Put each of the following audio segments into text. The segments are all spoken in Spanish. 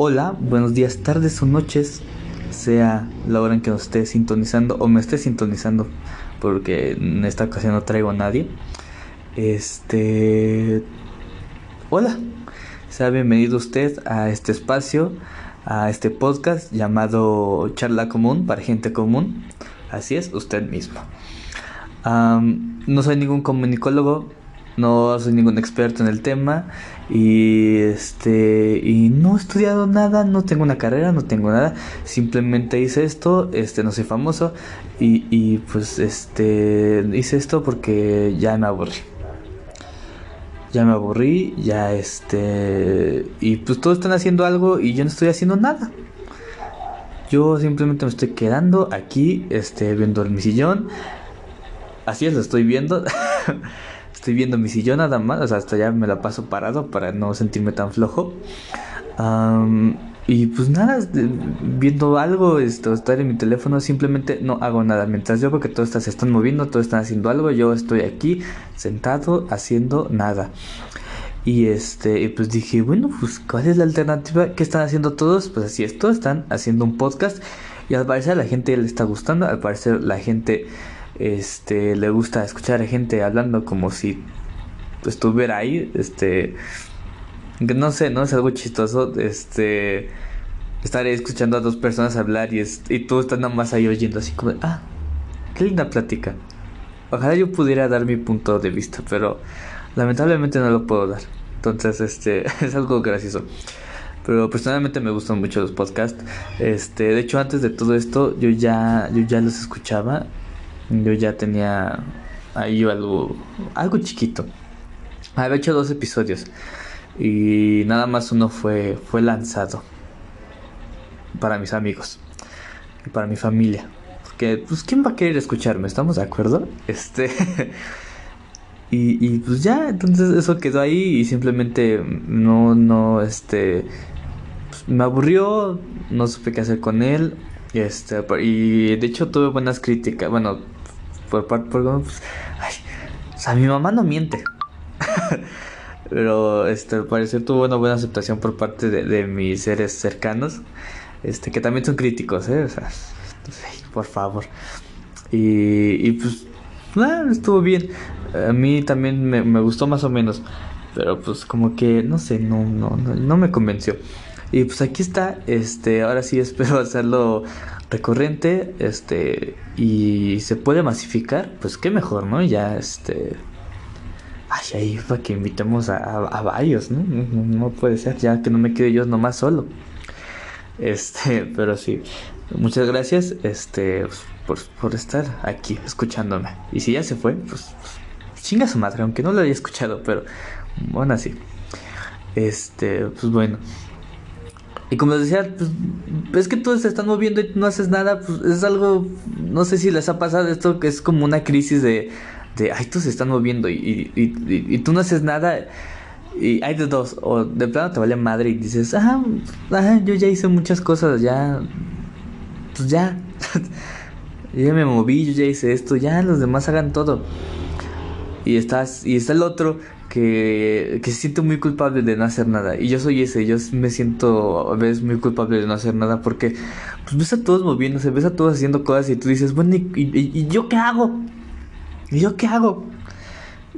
Hola, buenos días, tardes o noches, sea la hora en que nos esté sintonizando o me esté sintonizando, porque en esta ocasión no traigo a nadie. Este. Hola, sea bienvenido usted a este espacio, a este podcast llamado Charla Común para Gente Común. Así es, usted mismo. no soy ningún comunicólogo, no soy ningún experto en el tema y este y no he estudiado nada, no tengo una carrera, no tengo nada, simplemente hice esto, este no soy famoso y, y pues este hice esto porque ya me aburrí. Ya me aburrí, ya este y pues todos están haciendo algo y yo no estoy haciendo nada. Yo simplemente me estoy quedando aquí, este, viendo mi sillón. Así es, lo estoy viendo. Estoy viendo mi sillón nada más, o sea, hasta ya me la paso parado para no sentirme tan flojo. y pues nada, viendo algo, esto, estar en mi teléfono, simplemente no hago nada. Mientras yo veo que todos se están moviendo, todos están haciendo algo, yo estoy aquí sentado haciendo nada. Y este, pues dije, bueno, pues ¿cuál es la alternativa? ¿Qué están haciendo todos? Pues así es, todos están haciendo un podcast. Y al parecer a la gente le está gustando, al parecer la gente este le gusta escuchar a gente hablando como si estuviera ahí este no sé no es algo chistoso este estar escuchando a dos personas hablar y, y tú estás nada más ahí oyendo así como ah qué linda plática ojalá yo pudiera dar mi punto de vista pero lamentablemente no lo puedo dar. Entonces este es algo gracioso. Pero personalmente me gustan mucho los podcasts. Este de hecho antes de todo esto yo ya yo ya los escuchaba yo ya tenía ahí algo, algo chiquito. Había hecho dos episodios y nada más uno fue, fue lanzado para mis amigos y para mi familia. Porque, pues, ¿quién va a querer escucharme? ¿Estamos de acuerdo? Este. y, y pues ya, entonces eso quedó ahí y simplemente no, no, este. Pues, me aburrió, no supe qué hacer con él. Este, y de hecho tuve buenas críticas. Bueno, por parte, por, pues, ay, o sea, mi mamá no miente. Pero este, al parecer tuvo una buena aceptación por parte de, mis seres cercanos. Este, que también son críticos, ¿eh? O sea, por favor. Y, y pues, nada, estuvo bien. A mí también me, me, gustó más o menos. Pero pues como que, no sé, no, no, no, no me convenció. Y pues aquí está, este, ahora sí espero hacerlo recurrente, este, y se puede masificar, pues qué mejor, ¿no? Ya, este, ay, ahí para que invitemos a, varios, ¿no? ¿no? puede ser, ya que no me quede yo nomás solo. Este, pero sí, muchas gracias, este, por, por estar aquí escuchándome. Y si ya se fue, pues, pues chinga su madre, aunque no lo haya escuchado, pero bueno, así. Este, pues bueno. Y como les decía, pues, es que todos se están moviendo y no haces nada, pues es algo, no sé si les ha pasado esto, que es como una crisis de, de ay, todos se están moviendo y, y, y, tú no haces nada. Y hay de dos, o de plano te vale madre y dices, ah, yo ya hice muchas cosas, ya, pues ya, ya me moví, yo ya hice esto, ya los demás hagan todo. Y estás, y está el otro que, se siente muy culpable de no hacer nada. Y yo soy ese, yo me siento a veces muy culpable de no hacer nada porque pues, ves a todos moviéndose, ves a todos haciendo cosas y tú dices, bueno, ¿y, y, yo qué hago? ¿Y yo qué hago?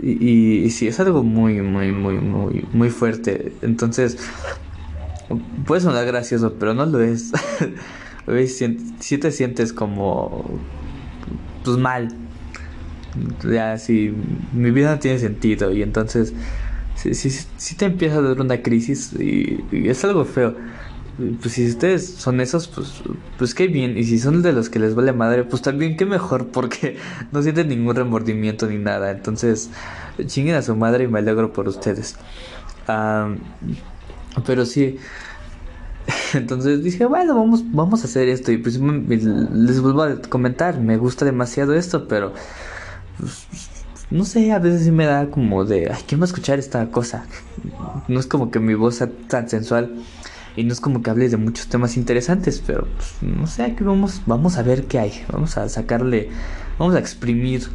Y, y, sí, es algo muy, muy, muy, muy, muy fuerte. Entonces, puede sonar gracioso, pero no lo es. si te sientes como, pues mal ya si mi vida no tiene sentido y entonces si, si, te empieza a dar una crisis y, es algo feo. Pues si ustedes son esos, pues, pues qué bien. Y si son de los que les vale madre, pues también qué mejor, porque no sienten ningún remordimiento ni nada. Entonces, chinguen a su madre y me alegro por ustedes. pero sí, entonces dije, bueno, vamos, vamos a hacer esto. Y pues les vuelvo a comentar, me gusta demasiado esto, pero pues, no sé, a veces sí me da como de, ay, quiero escuchar esta cosa. No es como que mi voz sea tan sensual y no es como que hable de muchos temas interesantes, pero pues, no sé, aquí vamos, vamos a ver qué hay. Vamos a sacarle, vamos a exprimir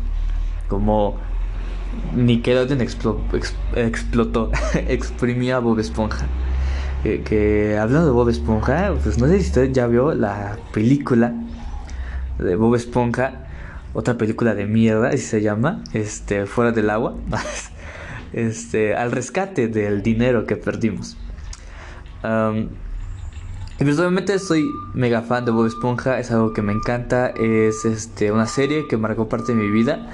como Nickelodeon explotó, explotó exprimía a Bob Esponja. que, hablando de Bob Esponja, pues no sé si usted ya vio la película de Bob Esponja, otra película de mierda, así se llama, este, fuera del agua, este, al rescate del dinero que perdimos. y personalmente soy mega fan de Bob Esponja, es algo que me encanta, es este, una serie que marcó parte de mi vida.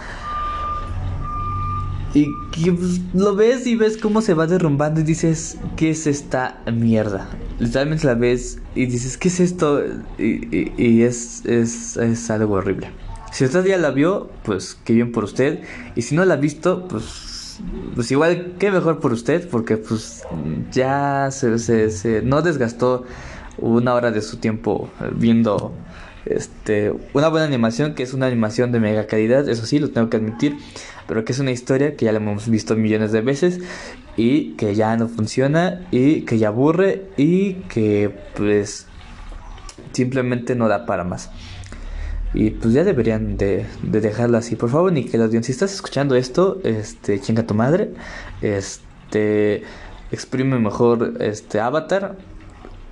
Y que pues, lo ves y ves cómo se va derrumbando y dices, ¿qué es esta mierda? Literalmente la ves y dices, ¿qué es esto? Y, es, es, es, algo horrible. Si usted ya la vio, pues qué bien por usted. Y si no la ha visto, pues, pues igual, qué mejor por usted, porque pues ya se, se, se no desgastó una hora de su tiempo viendo este, una buena animación, que es una animación de mega calidad, eso sí, lo tengo que admitir, pero que es una historia que ya la hemos visto millones de veces y que ya no funciona y que ya aburre y que pues simplemente no da para más. Y pues ya deberían de, de dejarlo así. Por favor, Nickelodeon, si estás escuchando esto, este, chinga tu madre, este, exprime mejor este Avatar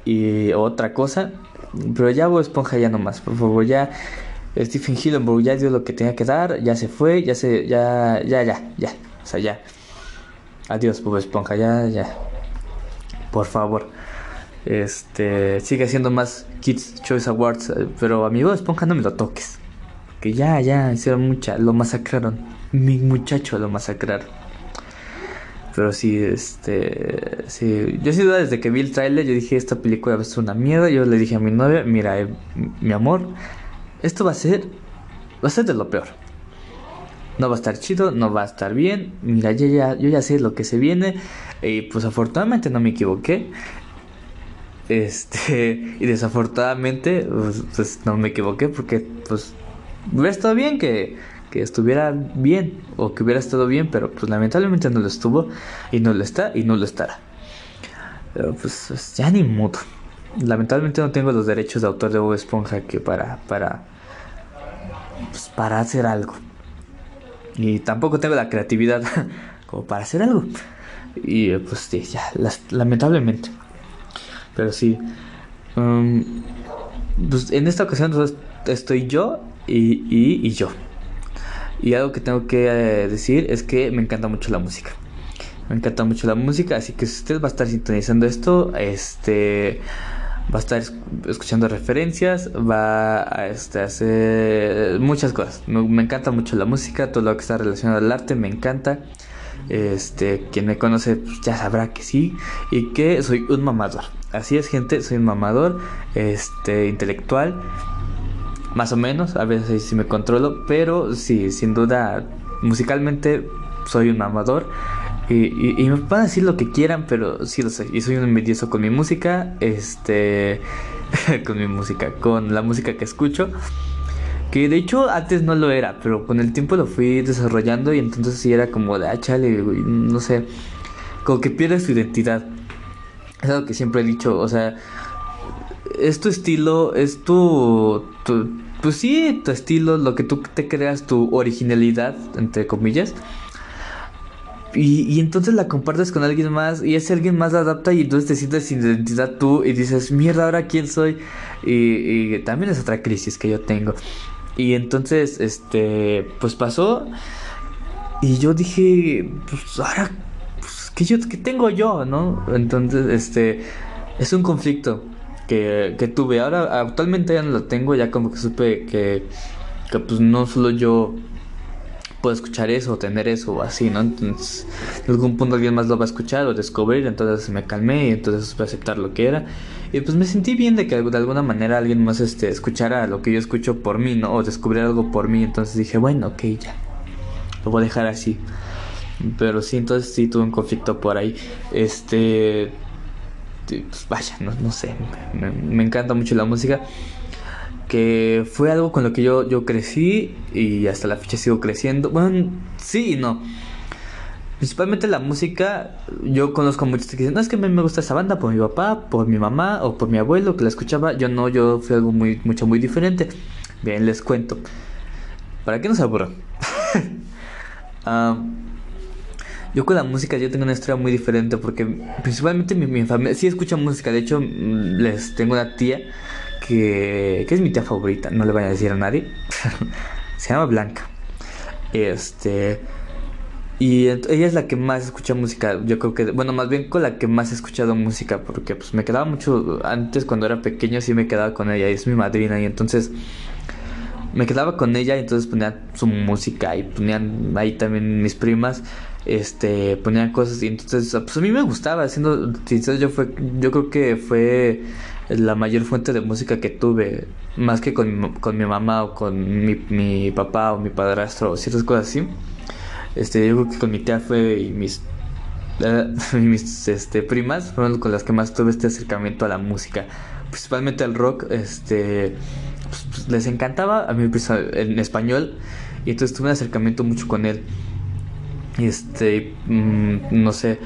y otra cosa pero ya Bob Esponja ya no más, por favor, ya Stephen Hillenburg ya dio lo que tenía que dar, ya se fue, ya se, ya, ya, ya, ya, o sea, ya. Adiós, Bob Esponja, ya, ya. Por favor. Este, sigue haciendo más Kids Choice Awards, eh, pero a mi Esponja no me lo toques. Que ya, ya, hicieron mucha, lo masacraron. Mi muchacho lo masacraron. Pero sí, este. Sí, yo duda desde que vi el trailer, yo dije: Esta película ser una mierda. Yo le dije a mi novia: Mira, eh, mi amor, esto va a ser. Va a ser de lo peor. No va a estar chido, no va a estar bien. Mira, yo ya, yo ya sé lo que se viene. Y pues afortunadamente no me equivoqué. Este. Y desafortunadamente, pues, pues no me equivoqué porque, pues. Hubiera estado bien que que estuviera bien o que hubiera estado bien, pero pues lamentablemente no lo estuvo y no lo está y no lo estará. Pues, pues ya ni modo. Lamentablemente no tengo los derechos de autor de Bob Esponja que para para pues, para hacer algo. Y tampoco tengo la creatividad como para hacer algo. Y pues sí, ya, lamentablemente. Pero sí. Um, pues en esta ocasión estoy yo y, y, y yo. Y algo que tengo que eh, decir es que me encanta mucho la música. Me encanta mucho la música, así que si usted va a estar sintonizando esto, este va a estar escuchando referencias, va a este, hacer muchas cosas. Me, encanta mucho la música, todo lo que está relacionado al arte me encanta. Este, quien me conoce pues, ya sabrá que sí y que soy un mamador. Así es, gente, soy un mamador, este, intelectual más o menos, a veces sí me controlo, pero sí, sin duda, musicalmente soy un amador. Y, me pueden decir lo que quieran, pero sí lo sé. Y soy un envidioso con mi música, este, con mi música, con la música que escucho. Que de hecho antes no lo era, pero con el tiempo lo fui desarrollando y entonces sí era como de, ah, chale, no sé, como que pierde su identidad. Es algo que siempre he dicho, o sea, es tu estilo, es tu, pues sí, tu estilo, lo que tú te creas, tu originalidad, entre comillas. Y, entonces la compartes con alguien más y ese alguien más la adapta y entonces te sientes sin identidad tú y dices, mierda, ahora quién soy. Y, también es otra crisis que yo tengo. Y entonces, este, pues pasó y yo dije, pues ahora, pues, ¿qué, yo, ¿qué tengo yo, no? Entonces, este, es un conflicto que, tuve. Ahora actualmente ya no lo tengo, ya como que supe que, que pues no solo yo puedo escuchar eso tener eso o así, ¿no? Entonces, en algún punto alguien más lo va a escuchar o descubrir, entonces me calmé y entonces supe aceptar lo que era. Y pues me sentí bien de que de alguna manera alguien más este, escuchara lo que yo escucho por mí, ¿no? O descubriera algo por mí, entonces dije, bueno, ok, ya. Lo voy a dejar así. Pero sí, entonces sí tuve un conflicto por ahí. Este pues vaya, no, sé, me, encanta mucho la música. Que fue algo con lo que yo, yo crecí y hasta la fecha sigo creciendo. Bueno, sí y no. Principalmente la música, yo conozco muchos que dicen, no es que me, me gusta esa banda por mi papá, por mi mamá o por mi abuelo que la escuchaba. Yo no, yo fui algo muy, mucho, muy diferente. Bien, les cuento. ¿Para qué nos aburran? Ah, Yo con la música yo tengo una historia muy diferente porque principalmente mi, mi familia sí escucha música. De hecho, mm, les tengo una tía que, es mi tía favorita. No le voy a decir a nadie. Se llama Blanca. Este... Y ella es la que más escucha música, yo creo que, bueno, más bien con la que más he escuchado música, porque pues me quedaba mucho, antes cuando era pequeño sí me quedaba con ella, y es mi madrina, y entonces me quedaba con ella, y entonces ponía su música, y ponían ahí también mis primas, este, ponían cosas, y entonces, pues a mí me gustaba, siendo sincero, yo, fue, yo creo que fue la mayor fuente de música que tuve, más que con, con mi mamá o con mi, mi papá o mi padrastro o ciertas cosas así. Este, yo creo que con mi tía fue y mis, eh, mis este, primas fueron con las que más tuve este acercamiento a la música, principalmente al rock. Este, pues, pues, les encantaba a mí pues, en español y entonces tuve un acercamiento mucho con él. Este, mm, no sé.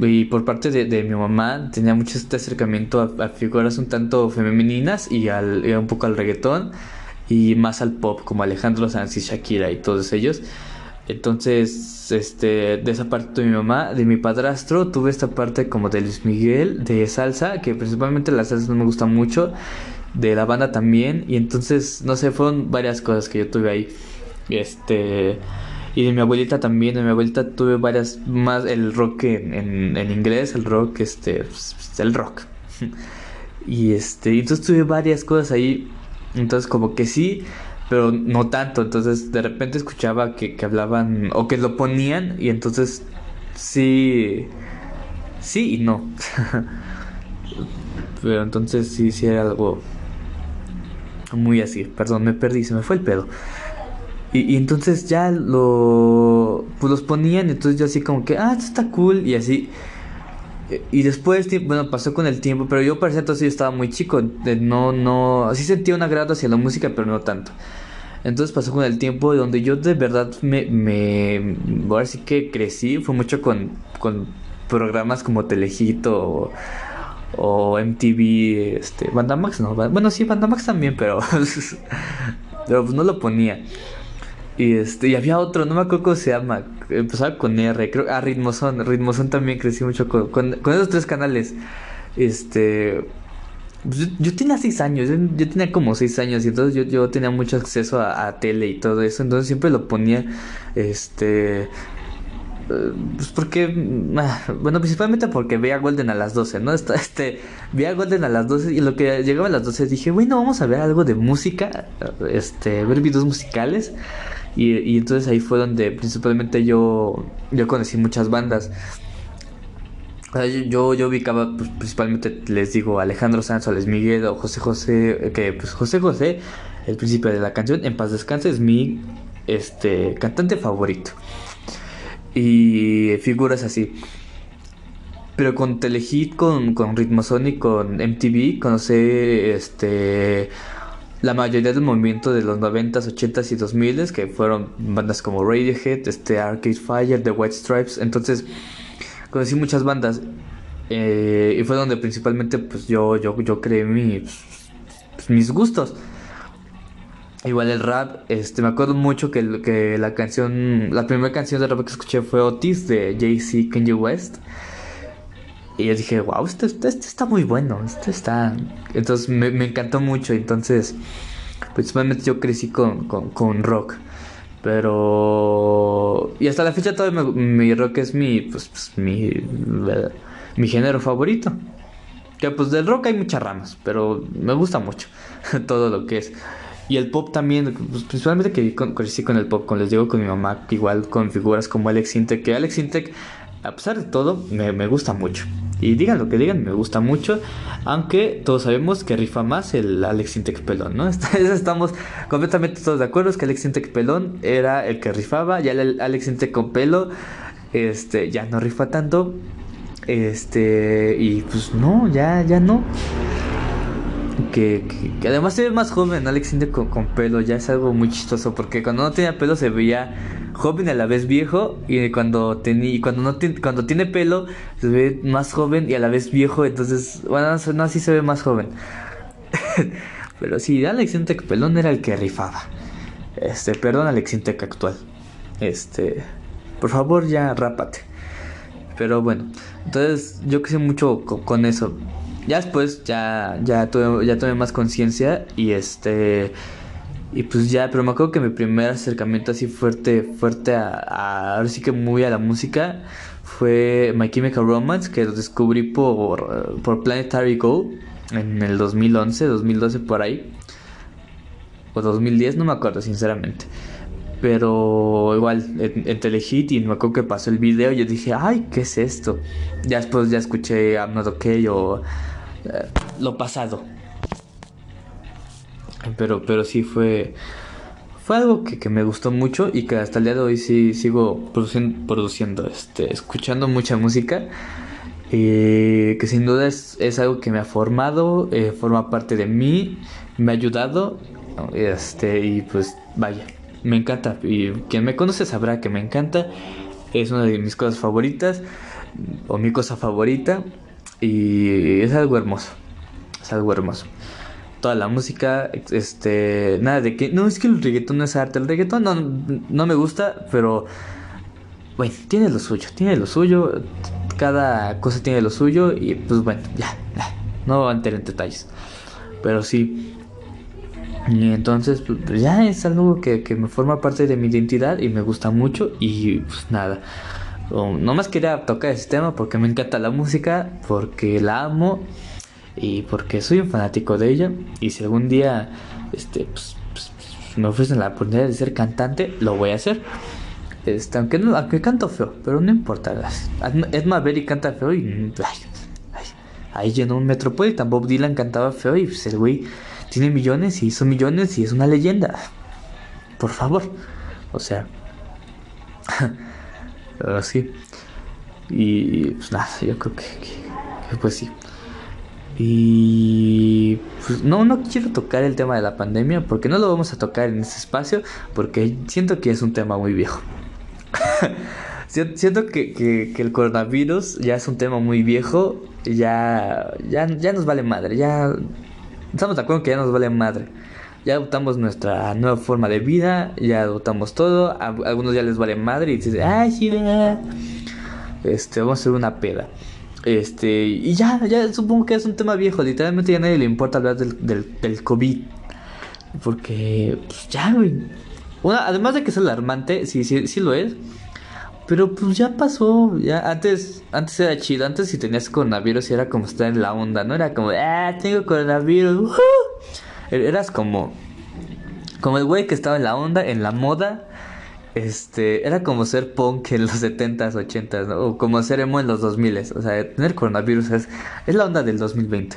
Y por parte de, mi mamá tenía mucho este acercamiento a, figuras un tanto femeninas y, al, un poco al reggaetón y más al pop como Alejandro Sanz y Shakira y todos ellos. Entonces, este, de esa parte de mi mamá, de mi padrastro, tuve esta parte como de Luis Miguel, de salsa, que principalmente la salsa no me gusta mucho, de la banda también, y entonces, no sé, fueron varias cosas que yo tuve ahí. Este, y de mi abuelita también, de mi abuelita tuve varias, más el rock en, en, inglés, el rock, este, pues, el rock. y este, entonces tuve varias cosas ahí, entonces como que sí pero no tanto. Entonces de repente escuchaba que, que hablaban o que lo ponían y entonces sí, sí y no. pero entonces sí, sí era algo muy así. Perdón, me perdí, se me fue el pedo. Y, entonces ya lo pues los ponían, entonces yo así como que, ah, esto está cool y así. Y después, bueno, pasó con el tiempo, pero yo parecía entonces yo estaba muy chico, no, no, así sentía un agrado hacia la música, pero no tanto. Entonces pasó con el tiempo donde yo de verdad me, me ahora sí que crecí, fue mucho con, con programas como Telejito o, MTV, este, Bandamax, no, bueno sí, Bandamax también, pero, pero pues no lo ponía. Y este, y había otro, no me acuerdo cómo se llama, empezaba con R, creo, ah, Ritmozón, Ritmozón también crecí mucho con, con, esos tres canales. Este, pues, yo, tenía seis años, yo, tenía como seis años y entonces yo, yo tenía mucho acceso a, tele y todo eso, entonces siempre lo ponía, este, eh, pues porque, ah, bueno, principalmente porque veía Golden a las 12, ¿no? Este, veía Golden a las 12 y lo que llegaba a las 12 dije, bueno, vamos a ver algo de música, este, ver videos musicales. Y, entonces ahí fue donde principalmente yo, yo conocí muchas bandas yo, yo ubicaba pues, principalmente, les digo, Alejandro Sanz, Luis Miguel o José José, que pues José José, el príncipe de la canción, en paz descanse, es mi este, cantante favorito. Y figuras así. Pero con Telehit, con, con Ritmozón y con MTV, conocí este, la mayoría del movimiento de los 90s, 80s y 2000s, que fueron bandas como Radiohead, este, Arcade Fire, The White Stripes. Entonces conocí muchas bandas eh, y fue donde principalmente pues yo, yo, yo creé pues, mis gustos. Igual el rap, este, me acuerdo mucho que, que la canción, la primera canción de rap que escuché fue Otis de Jay-Z Kanye West. Y yo dije, wow, esto, está muy bueno, esto está... Entonces me, me encantó mucho, entonces principalmente yo crecí con, con, con rock. Pero. Y hasta la fecha todavía mi rock es mi. Pues, pues, mi. Mi género favorito. Que pues del rock hay muchas ramas, pero me gusta mucho todo lo que es. Y el pop también, pues, principalmente que crecí con el pop, como les digo, con mi mamá, igual con figuras como Alex Intec, que Alex Intec, a pesar de todo, me, me gusta mucho. Y digan lo que digan, me gusta mucho. Aunque todos sabemos que rifa más el Alex Intec Pelón, ¿no? Estamos completamente todos de acuerdo. Es que Alex Intec Pelón era el que rifaba. Ya el Alex Intec con pelo este, ya no rifa tanto. Este, y pues no, ya, ya no. Que, que, además se ve más joven Alex Intec con, con pelo. Ya es algo muy chistoso. Porque cuando no tenía pelo se veía joven a la vez viejo y cuando y cuando no cuando tiene pelo se ve más joven y a la vez viejo entonces bueno no así se ve más joven pero sí Alex Intec pelón era el que rifaba este perdón Alex Intec actual este por favor ya rápate. Pero bueno, entonces yo crecí mucho con, eso. Ya después ya, ya, tuve, ya tuve más conciencia y este... Y pues ya, pero me acuerdo que mi primer acercamiento así fuerte, fuerte a, ahora sí que muy a la música fue My Chemical Romance, que lo descubrí por, por Planetary Go en el 2011, 2012 por ahí. O 2010, no me acuerdo sinceramente. Pero igual, en, Telehit y me acuerdo que pasó el video, yo dije, ay, ¿qué es esto? Ya después ya escuché I'm Not Okay o eh, lo pasado. Pero, pero sí fue, fue algo que, me gustó mucho y que hasta el día de hoy sí sigo produciendo, produciendo este, escuchando mucha música. Eh, que sin duda es, es, algo que me ha formado, eh, forma parte de mí, me ha ayudado. Este, y pues vaya, me encanta. Y quien me conoce sabrá que me encanta. Es una de mis cosas favoritas. O mi cosa favorita. Y es algo hermoso. Es algo hermoso. Toda la música, este, nada de que, no, es que el reggaetón no es arte, el reggaetón no, no me gusta, pero, bueno, tiene lo suyo, tiene lo suyo, cada cosa tiene lo suyo y pues bueno, ya, ya no voy a entrar en detalles, pero sí, y entonces, pues ya es algo que, me forma parte de mi identidad y me gusta mucho. Y pues nada, no más quería tocar ese tema porque me encanta la música, porque la amo y porque soy un fanático de ella. Y si algún día este, pues, pues, me ofrecen la oportunidad de ser cantante, lo voy a hacer. Este, aunque, no, aunque canto feo, pero no importa. Edma Berry canta feo y. ahí llenó un Metropolitan. Bob Dylan cantaba feo y pues, el güey tiene millones y hizo millones y es una leyenda. Por favor. O sea. Pero sí. Y pues nada, yo creo que, pues sí. Y pues no, no quiero tocar el tema de la pandemia porque no lo vamos a tocar en este espacio porque siento que es un tema muy viejo. siento que, que, el coronavirus ya es un tema muy viejo, ya, ya, ya nos vale madre, ya estamos de acuerdo que ya nos vale madre. Ya adoptamos nuestra nueva forma de vida, ya adoptamos todo. A algunos ya les vale madre y dicen, ay, sí, este, vamos a hacer una peda. Este, y ya, ya supongo que es un tema viejo. Literalmente ya a nadie le importa hablar del, del, del COVID. Porque, pues ya, güey. además de que es alarmante, sí, sí, sí lo es. Pero pues ya pasó, ya antes, antes era chido, antes si tenías coronavirus era como estar en la onda, no era como, ah, tengo coronavirus, er, eras como, como el güey que estaba en la onda, en la moda, este, era como ser punk en los 70s, 80s, ¿no? o como ser emo en los 2000s, o sea, tener coronavirus es, es la onda del 2020.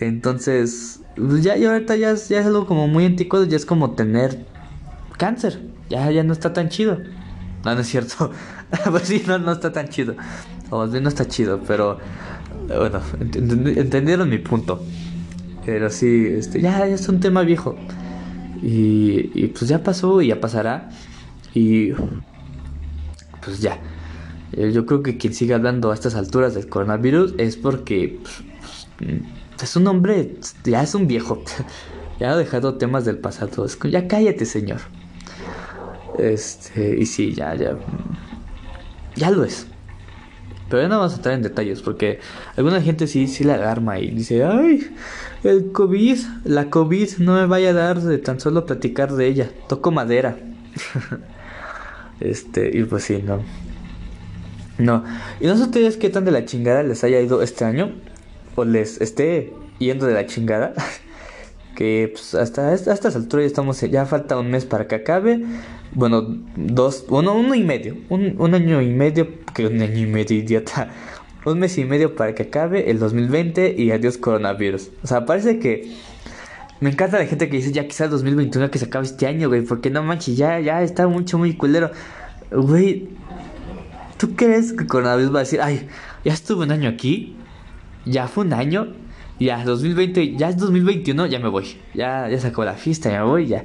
Entonces, pues ya, y ahorita ya es, ya es algo como muy anticuado, ya es como tener cáncer, ya, ya no está tan chido. No, no es cierto. pues sí, no, no está tan chido. O no está chido, pero bueno, entendieron mi punto. Pero sí, este, ya, es un tema viejo. Y, y, pues ya pasó y ya pasará. Y pues ya. Eh, yo creo que quien sigue hablando a estas alturas del coronavirus es porque pues, es un hombre, ya es un viejo. ya ha dejado temas del pasado. Ya cállate, señor. Este, y sí, ya, ya. Ya lo es. Pero ya no vamos a entrar en detalles porque alguna gente sí, sí la alarma y dice, ay, el COVID, la COVID no me vaya a dar de tan solo platicar de ella. Toco madera. este, y pues sí, no. No. Y no sé ustedes qué tan de la chingada les haya ido este año. O les esté yendo de la chingada. que pues, hasta, hasta estas alturas ya estamos, ya falta un mes para que acabe. Bueno, dos, uno, uno y medio, un, un año y medio, que un año y medio, idiota. Un mes y medio para que acabe el 2020 y adiós coronavirus. O sea, parece que me encanta la gente que dice ya quizás 2021 que se acabe este año, güey, porque no manches, ya, ya está mucho, muy culero. Güey, ¿tú crees que coronavirus va a decir, ay, ya estuve un año aquí? Ya fue un año ya, 2020, ya es 2021, ya me voy. Ya, ya sacó la fiesta, ya me voy, ya.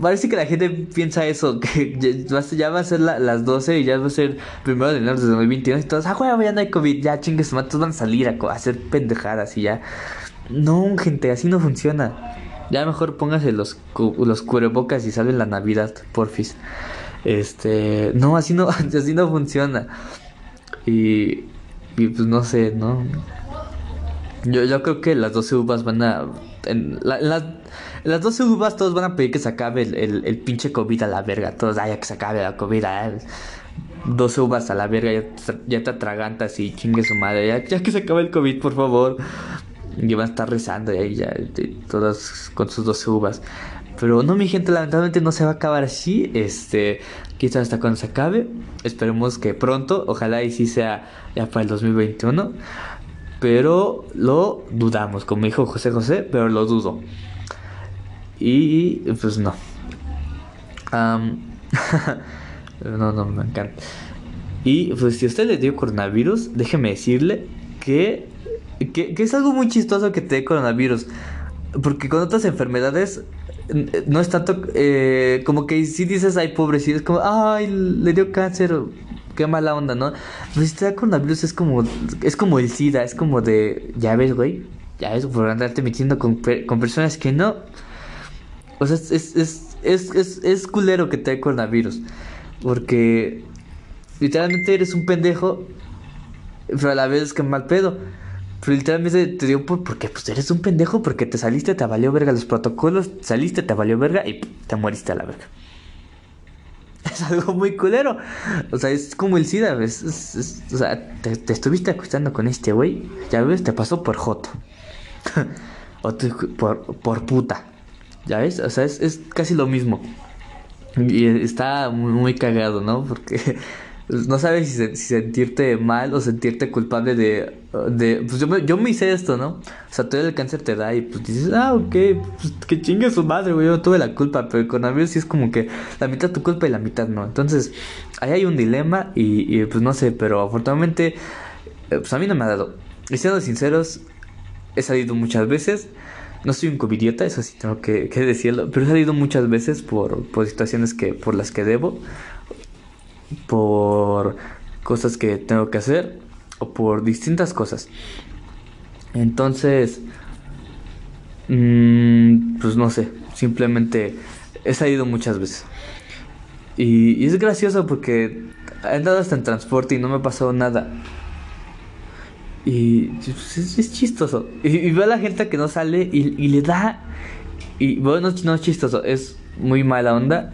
Parece que la gente piensa eso, que ya, va a ser las 12 y ya va a ser primero de enero de 2021 y todos, ah, ya no hay COVID, ya chingues, todos van a salir a, hacer pendejadas y ya. No, gente, así no funciona. Ya mejor póngase los, los cubrebocas y salven la Navidad, porfis. Este, no, así no, así no funciona. Y, y pues no sé, ¿no? Yo, yo creo que las 12 uvas van a... En, las, las 12 uvas todos van a pedir que se acabe el, el, pinche COVID a la verga. Todos, ay, que se acabe la COVID. 12 uvas a la verga, ya, ya te atragantas y chingue su madre. Ya que se acabe el COVID, por favor. Y a estar rezando y ahí ya, todas con sus 12 uvas. Pero no, mi gente, lamentablemente no se va a acabar así. Este, quizás hasta cuando se acabe. Esperemos que pronto, ojalá y sí sea ya para el 2021. Pero lo dudamos, como dijo José José, pero lo dudo. Y pues no. no, no, me encanta. Y pues si a usted le dio coronavirus, déjeme decirle que, que, que es algo muy chistoso que te dé coronavirus. Porque con otras enfermedades no es tanto eh, como que si dices, ay, pobrecito, es como, ay, le dio cáncer, qué mala onda, ¿no? Pero si te da coronavirus es como, es como el SIDA, es como de, ya ves, güey, ya ves, por andarte metiendo con, con personas que no. O sea, es, es, es, es, es culero que te dé coronavirus, porque literalmente eres un pendejo, pero a la vez es que mal pedo. Pero literalmente te dio por, porque pues eres un pendejo, porque te saliste, te valió verga los protocolos, saliste, te valió verga y te moriste a la verga. Es algo muy culero. O sea, es como el SIDA, o sea, te, estuviste acostando con este güey, ya ves, te pasó por joto. o por, por puta. ¿Ya ves? O sea, es, es casi lo mismo. Y está muy, cagado, ¿no? Porque pues, no sabes si, sentirte mal o sentirte culpable de... de pues yo me, yo me hice esto, ¿no? O sea, todo el cáncer te da y pues dices, ah, ok, pues que chingue su madre, güey, yo tuve la culpa, pero el coronavirus sí es como que la mitad tu culpa y la mitad no. Entonces, ahí hay un dilema y, pues no sé, pero afortunadamente, eh, pues a mí no me ha dado. Y siendo sinceros, he salido muchas veces. No soy un covidiota, eso sí tengo que, que, decirlo, pero he salido muchas veces por, por situaciones que, por las que debo por cosas que tengo que hacer o por distintas cosas. Entonces, mm, pues no sé, simplemente he salido muchas veces. Y, es gracioso porque he andado hasta en transporte y no me ha pasado nada. Y pues, es, chistoso. Y, veo a la gente que no sale y, le da. Y bueno, no es chistoso, es muy mala onda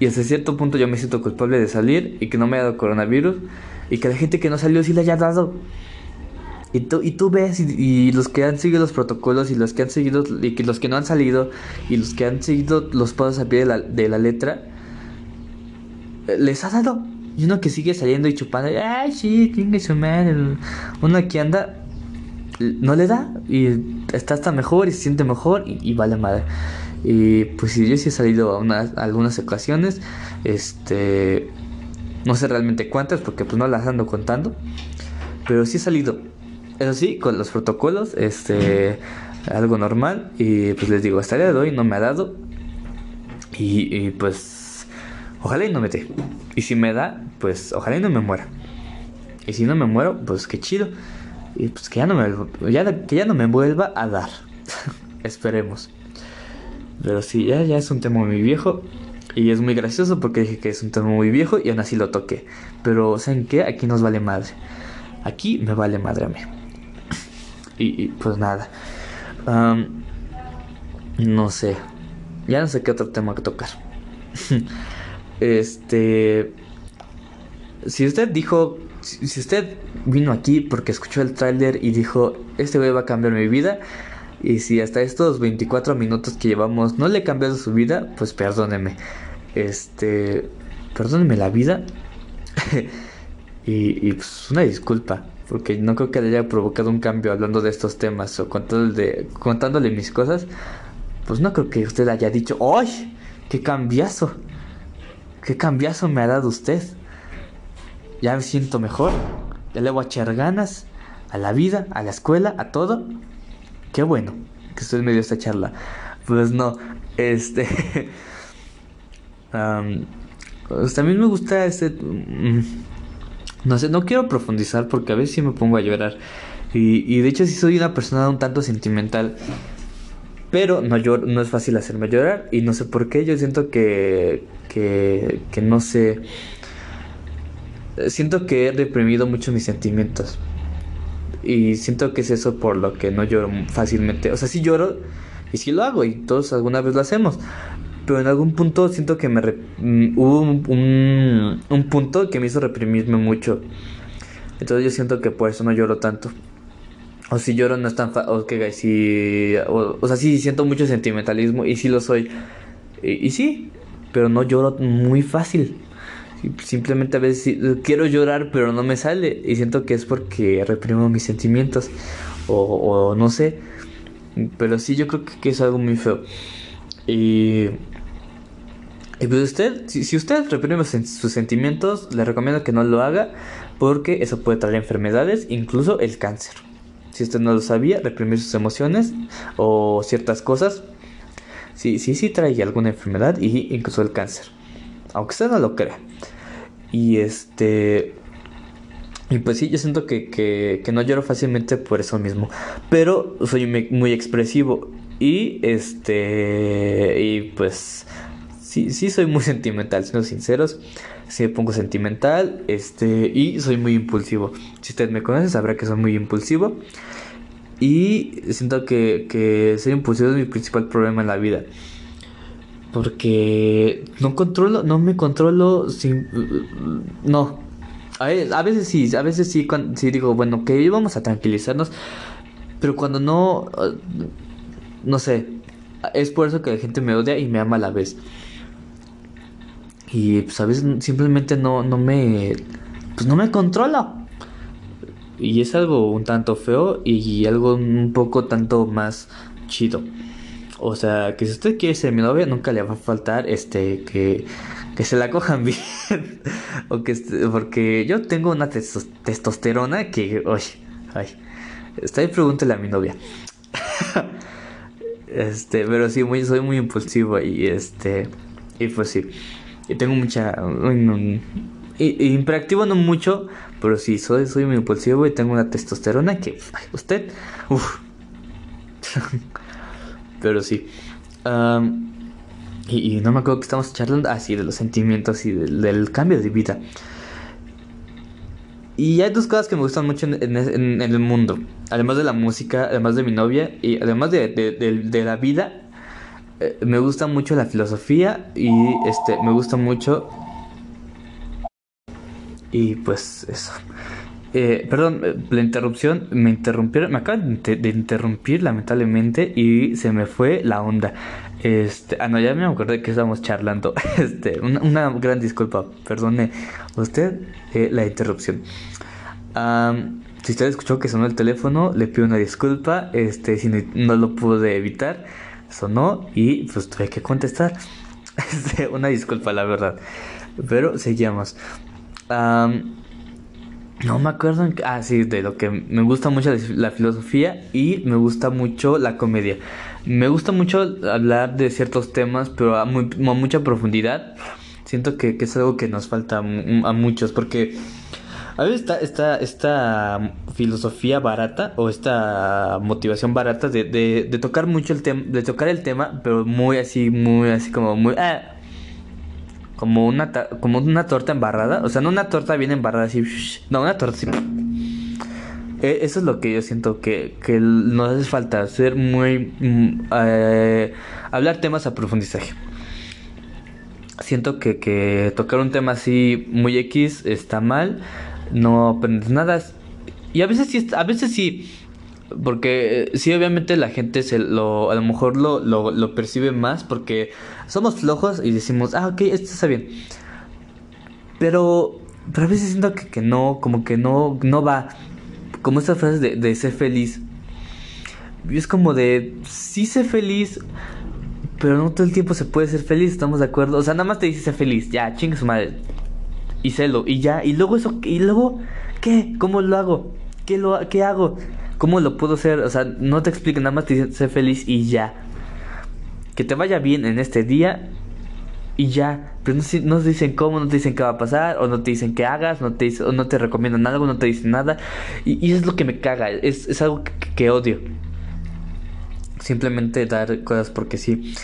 y hasta cierto punto yo me siento culpable de salir y que no me haya dado coronavirus y que la gente que no salió sí le haya dado. Y tú, y tú ves, y, los que han seguido los protocolos, y los que han seguido, y que los que no han salido, y los que han seguido los pasos a pie de la, de la letra, les ha dado. Y uno que sigue saliendo y chupando, ay, sí, tiene su madre. Uno que anda, no le da, y está hasta mejor, y se siente mejor, y, y vale madre. Y pues yo sí he salido a, algunas ocasiones. Este. No sé realmente cuántas porque pues no las ando contando. Pero sí he salido. Eso sí, con los protocolos. Este. Algo normal. Y pues les digo, hasta el día de hoy no me ha dado. Y, pues. Ojalá y no me dé. Y si me da, pues ojalá y no me muera. Y si no me muero, pues qué chido. Y pues que ya no me, ya, que ya no me vuelva a dar. Esperemos. Pero sí, ya, ya es un tema muy viejo. Y es muy gracioso porque dije que es un tema muy viejo y aún así lo toqué. Pero ¿saben qué? Aquí nos vale madre. Aquí me vale madre a mí. Y, pues nada. no sé. Ya no sé qué otro tema que tocar. este... Si usted dijo... Si usted vino aquí porque escuchó el tráiler y dijo, este güey va a cambiar mi vida, y si hasta estos 24 minutos que llevamos no le he cambiado su vida, pues perdóneme. Este, perdóneme la vida. y, pues una disculpa, porque no creo que le haya provocado un cambio hablando de estos temas o contándole, contándole mis cosas. Pues no creo que usted haya dicho, ¡ay! ¡Qué cambiazo! ¡Qué cambiazo me ha dado usted! Ya me siento mejor, ya le voy a echar ganas a la vida, a la escuela, a todo qué bueno que usted me dio esta charla. Pues no, este... pues también me gusta este... Mm, no sé, no quiero profundizar porque a veces sí me pongo a llorar. Y, y de hecho sí soy una persona un tanto sentimental. Pero no, lloro, no es fácil hacerme llorar y no sé por qué. Yo siento que, que, que no sé. Siento que he reprimido mucho mis sentimientos. Y siento que es eso por lo que no lloro fácilmente. O sea, sí lloro y sí lo hago y todos alguna vez lo hacemos. Pero en algún punto siento que me mm, hubo un, un, punto que me hizo reprimirme mucho. Entonces yo siento que por eso no lloro tanto. O si lloro no es tan. Okay, o, sea, sí siento mucho sentimentalismo y sí lo soy. Y, y, sí, pero no lloro muy fácil. Simplemente a veces quiero llorar, pero no me sale. Y siento que es porque reprimo mis sentimientos. O, no sé. Pero sí, yo creo que, que es algo muy feo. Y y pues usted, si, usted reprime sus sentimientos, le recomiendo que no lo haga porque eso puede traer enfermedades, incluso el cáncer. Si usted no lo sabía, reprimir sus emociones o ciertas cosas, sí, sí, sí trae alguna enfermedad y incluso el cáncer. Aunque usted no lo crea. Y este... Y pues sí, yo siento que, que, no lloro fácilmente por eso mismo. Pero soy muy expresivo. Y este... Y pues sí, sí soy muy sentimental, siendo sinceros. Sí me pongo sentimental, este, y soy muy impulsivo. Si usted me conoce, sabrá que soy muy impulsivo. Y siento que, que ser impulsivo es mi principal problema en la vida. Porque no controlo, no me controlo sin... No. A veces sí, a veces sí, cuando, sí digo, bueno, que vamos a tranquilizarnos. Pero cuando no... No sé. Es por eso que la gente me odia y me ama a la vez. Y pues a veces simplemente no, no me. Pues no me controla. Y es algo un tanto feo y algo un poco tanto más chido. O sea, que si usted quiere ser mi novia, nunca le va a faltar este que, que se la cojan bien. o que porque yo tengo una testosterona que. Uy, ay. Está ahí, pregúntele a mi novia. este, pero sí, muy, soy muy impulsivo y este. Y pues sí. Y tengo mucha... y, imperactivo no mucho, pero sí, soy, soy muy impulsivo y tengo una testosterona que... usted... Uf. pero sí. y, no me acuerdo que estamos charlando así de los sentimientos y del, cambio de vida. Y hay dos cosas que me gustan mucho en, el mundo. Además de la música, además de mi novia y además de, de la vida eh, me gusta mucho la filosofía y este me gusta mucho y pues eso. Eh, perdón, eh, la interrupción, me interrumpieron, me acaban de, interrumpir lamentablemente y se me fue la onda. Este, ah no, ya me de que estábamos charlando. Este, una, gran disculpa, perdone usted la interrupción. si usted escuchó que sonó el teléfono, le pido una disculpa, este, si no lo pude evitar sonó y pues tuve que contestar. Este, una disculpa, la verdad. Pero seguimos. No me acuerdo. En... Ah, sí, de lo que me gusta mucho la filosofía y me gusta mucho la comedia. Me gusta mucho hablar de ciertos temas, pero a, muy, a mucha profundidad. Siento que, es algo que nos falta a muchos, porque a veces está esta, esta filosofía barata o esta motivación barata de, de, tocar mucho el tema, de tocar el tema, pero muy así, muy así como muy... Ah, como una, como una torta embarrada, o sea, no una torta bien embarrada así, no, una torta así. E, eso es lo que yo siento que, que nos hace falta, hacer muy... Mm, eh, hablar temas a profundizaje siento que, que, tocar un tema así muy X está mal no aprendes nada. Y a veces sí, a veces sí, porque eh, sí, obviamente la gente se lo, a lo mejor lo, lo, percibe más porque somos flojos y decimos, ah, ok, esto está bien. Pero, a veces siento que, que no, como que no, no va. Como estas frases de, de ser feliz. Y es como de, sí sé feliz, pero no todo el tiempo se puede ser feliz, ¿estamos de acuerdo? O sea, nada más te dice ser feliz, ya, chingue su madre y celo y ya. Y luego eso, y luego, ¿qué? ¿Cómo lo hago? ¿Qué, lo, qué hago? ¿Cómo lo puedo hacer? O sea, no te explico, nada más te dicen sé feliz y ya. Que te vaya bien en este día y ya. Pero no, no te dicen cómo, no te dicen qué va a pasar, o no te dicen qué hagas, no te, o no te recomiendan algo, no te dicen nada. Y, y es lo que me caga, es, es algo que, que, odio. simplemente dar cosas porque sí.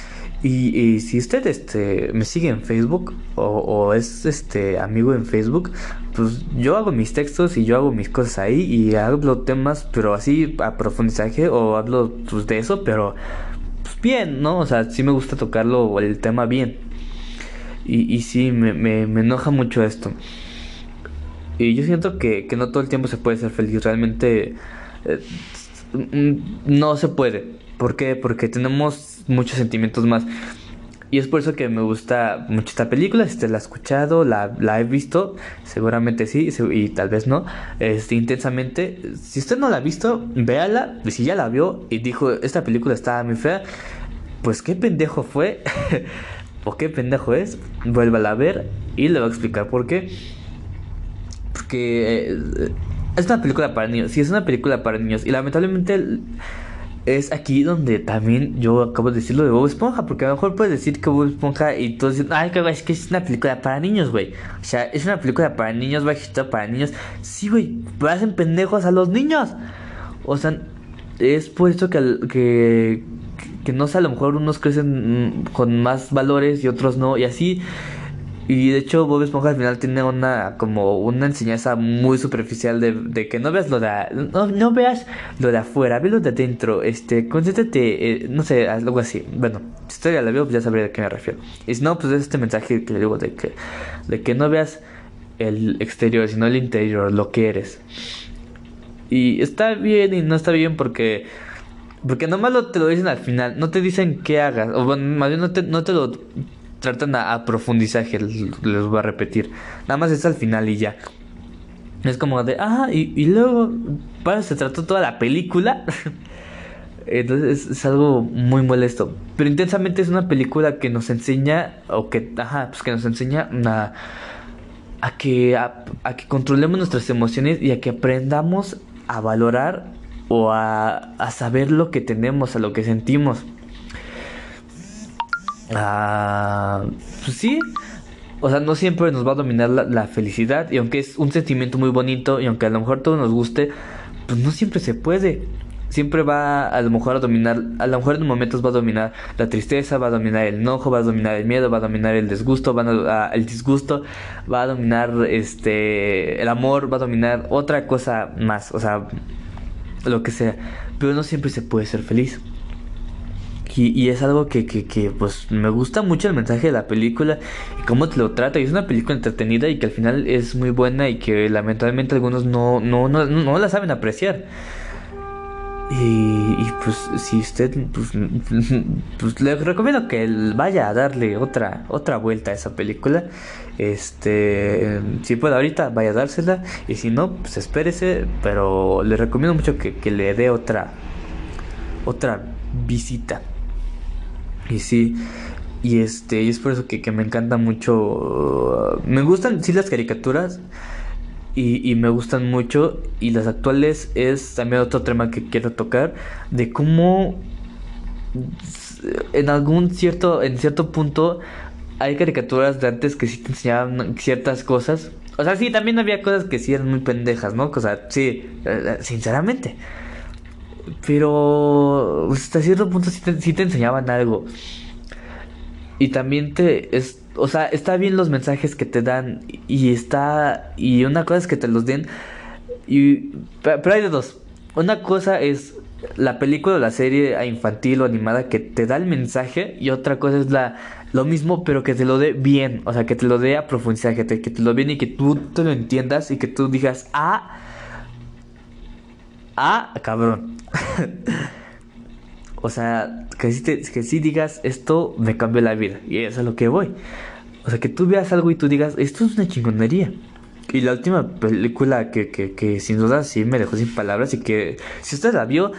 Y, si usted este, me sigue en Facebook o, o, es este amigo en Facebook, pues yo hago mis textos y yo hago mis cosas ahí y hablo temas, pero así a profundizaje o hablo pues, de eso, pero pues, bien, ¿no? O sea, sí me gusta tocarlo el tema bien. Y, y sí, me, me, me enoja mucho esto. Y yo siento que, que, no todo el tiempo se puede ser feliz. Realmente eh, no se puede. ¿Por qué? Porque tenemos muchos sentimientos más. Y es por eso que me gusta mucho esta película. Si usted la ha escuchado, la, la he visto, seguramente sí, y tal vez no. Este, intensamente. Si usted no la ha visto, véala. Y si ya la vio y dijo, esta película está muy fea, pues qué pendejo fue. o qué pendejo es. Vuélvala a ver y le voy a explicar por qué que eh, es una película para niños. Sí, es una película para niños. Y lamentablemente es aquí donde también yo acabo de decirlo de Bob Esponja. Porque a lo mejor puedes decir que Bob Esponja y todos dicen, ay, que es que es una película para niños, güey. O sea, es una película para niños, bajito para niños. Sí, güey, hacen pendejos a los niños. O sea, es por eso que, que, que no sé, a lo mejor unos crecen con más valores y otros no. Y así y de hecho Bob Esponja al final tiene una como una enseñanza muy superficial de, de que no veas lo de no, no, veas lo de afuera, ve lo de adentro, este, concéntrate, eh, no sé, algo así. Bueno, si ya la veo, pues ya sabré de qué me refiero. Y si no, pues es este mensaje que le digo de que de que no veas el exterior, sino el interior, lo que eres. Y está bien y no está bien porque porque nomás lo, te lo dicen al final, no te dicen qué hagas, o bueno, más bien no te, no te lo tratan a, a profundizaje, les, voy a repetir. Nada más es al final y ya. Es como de, ah, y, y luego, para se trató toda la película. Entonces es, algo muy molesto. Pero intensamente es una película que nos enseña, o que, ajá, pues que nos enseña a, a que, a, a, que controlemos nuestras emociones y a que aprendamos a valorar o a, a saber lo que tenemos, a lo que sentimos. Ah, pues sí. O sea, no siempre nos va a dominar la, felicidad. Y aunque es un sentimiento muy bonito y aunque a lo mejor todo nos guste, pues no siempre se puede. Siempre va a lo mejor a dominar, a lo mejor en momentos va a dominar la tristeza, va a dominar el enojo, va a dominar el miedo, va a dominar el disgusto, va a, el disgusto, va a dominar este el amor, va a dominar otra cosa más, o sea, lo que sea. Pero no siempre se puede ser feliz. Y, es algo que, que, pues me gusta mucho el mensaje de la película y cómo te lo trata. Y es una película entretenida y que al final es muy buena y que lamentablemente algunos no, no, no, no la saben apreciar. Y, y, pues si usted pues, pues, le recomiendo que vaya a darle otra otra vuelta a esa película este si puede ahorita vaya a dársela y si no pues espérese pero le recomiendo mucho que, que le dé otra otra visita y sí, y este, y es por eso que, me encanta mucho. me gustan, sí, las caricaturas. Y, y, me gustan mucho. Y las actuales es también otro tema que quiero tocar. De cómo en algún cierto, en cierto punto, hay caricaturas de antes que sí te enseñaban ciertas cosas. O sea, sí, también había cosas que sí eran muy pendejas, ¿no? O sea, sí, eh, sinceramente. Pero pues, hasta cierto punto sí te, enseñaban algo. Y también te... Es, o sea, está bien los mensajes que te dan. Y está... Y una cosa es que te los den. Y, pero hay de dos. Una cosa es la película o la serie infantil o animada que te da el mensaje y otra cosa es la lo mismo pero que te lo dé bien, o sea, que te lo dé a profundidad, que te, que te lo bien y que tú te lo entiendas y que tú digas, ah, ah, cabrón. o sea, que si, que si digas, esto me cambió la vida. Y eso es a lo que voy. O sea, que tú veas algo y tú digas, esto es una chingonería. Y la última película que, que, que sin duda sí me dejó sin palabras y que si usted la vio,